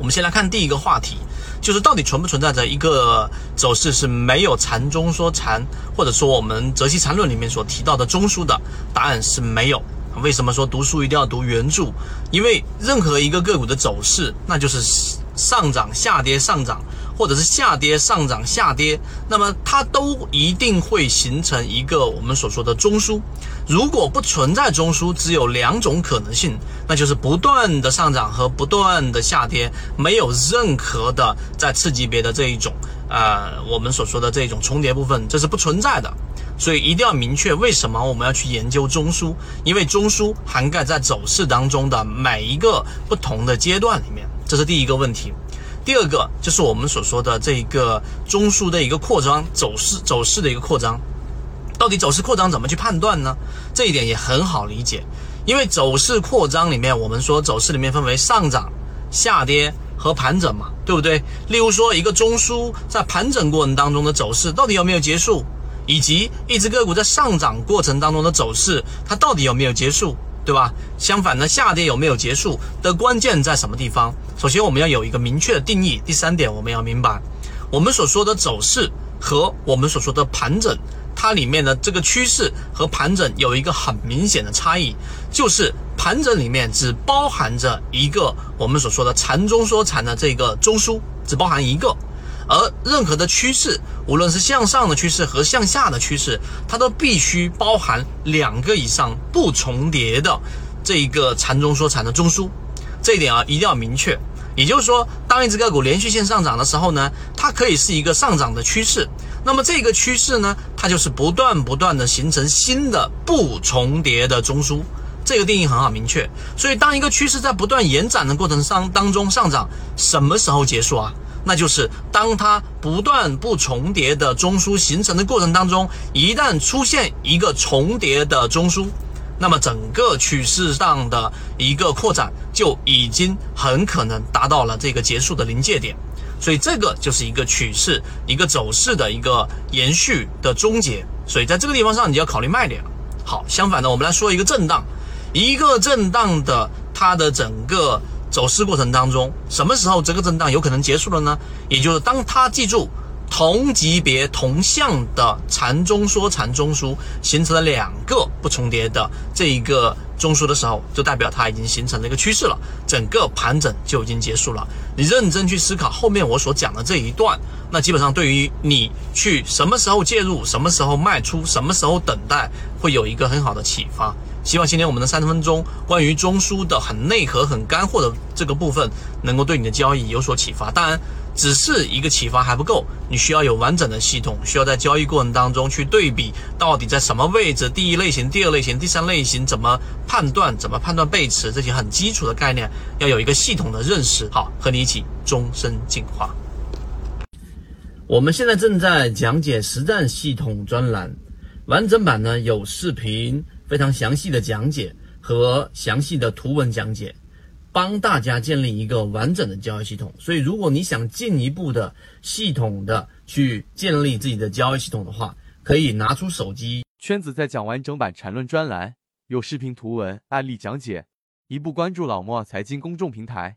我们先来看第一个话题，就是到底存不存在着一个走势是没有禅中说禅，或者说我们泽西禅论里面所提到的中枢的？答案是没有。为什么说读书一定要读原著？因为任何一个个股的走势，那就是上涨、下跌、上涨。或者是下跌、上涨、下跌，那么它都一定会形成一个我们所说的中枢。如果不存在中枢，只有两种可能性，那就是不断的上涨和不断的下跌，没有任何的在次级别的这一种呃我们所说的这种重叠部分，这是不存在的。所以一定要明确为什么我们要去研究中枢，因为中枢涵盖在走势当中的每一个不同的阶段里面，这是第一个问题。第二个就是我们所说的这一个中枢的一个扩张走势，走势的一个扩张，到底走势扩张怎么去判断呢？这一点也很好理解，因为走势扩张里面，我们说走势里面分为上涨、下跌和盘整嘛，对不对？例如说一个中枢在盘整过程当中的走势到底有没有结束，以及一只个股在上涨过程当中的走势，它到底有没有结束？对吧？相反呢，下跌有没有结束的关键在什么地方？首先，我们要有一个明确的定义。第三点，我们要明白，我们所说的走势和我们所说的盘整，它里面的这个趋势和盘整有一个很明显的差异，就是盘整里面只包含着一个我们所说的禅中说禅的这个中枢，只包含一个。而任何的趋势，无论是向上的趋势和向下的趋势，它都必须包含两个以上不重叠的这一个禅中说禅的中枢。这一点啊，一定要明确。也就是说，当一只个股连续性上涨的时候呢，它可以是一个上涨的趋势。那么这个趋势呢，它就是不断不断的形成新的不重叠的中枢。这个定义很好明确。所以，当一个趋势在不断延展的过程上当中上涨，什么时候结束啊？那就是当它不断不重叠的中枢形成的过程当中，一旦出现一个重叠的中枢，那么整个趋势上的一个扩展就已经很可能达到了这个结束的临界点。所以这个就是一个趋势、一个走势的一个延续的终结。所以在这个地方上，你要考虑卖点。好，相反的，我们来说一个震荡，一个震荡的它的整个。走势过程当中，什么时候这个震荡有可能结束了呢？也就是当它记住同级别同向的禅中说禅中枢形成了两个不重叠的这一个中枢的时候，就代表它已经形成了一个趋势了，整个盘整就已经结束了。你认真去思考后面我所讲的这一段，那基本上对于你去什么时候介入、什么时候卖出、什么时候等待，会有一个很好的启发。希望今天我们的三十分钟关于中枢的很内核、很干货的这个部分，能够对你的交易有所启发。当然，只是一个启发还不够，你需要有完整的系统，需要在交易过程当中去对比到底在什么位置，第一类型、第二类型、第三类型怎么判断，怎么判断背驰这些很基础的概念，要有一个系统的认识。好，和你一起终身进化。我们现在正在讲解实战系统专栏，完整版呢有视频。非常详细的讲解和详细的图文讲解，帮大家建立一个完整的交易系统。所以，如果你想进一步的系统的去建立自己的交易系统的话，可以拿出手机。圈子在讲完整版缠论专栏，有视频、图文、案例讲解，一步关注老莫财经公众平台。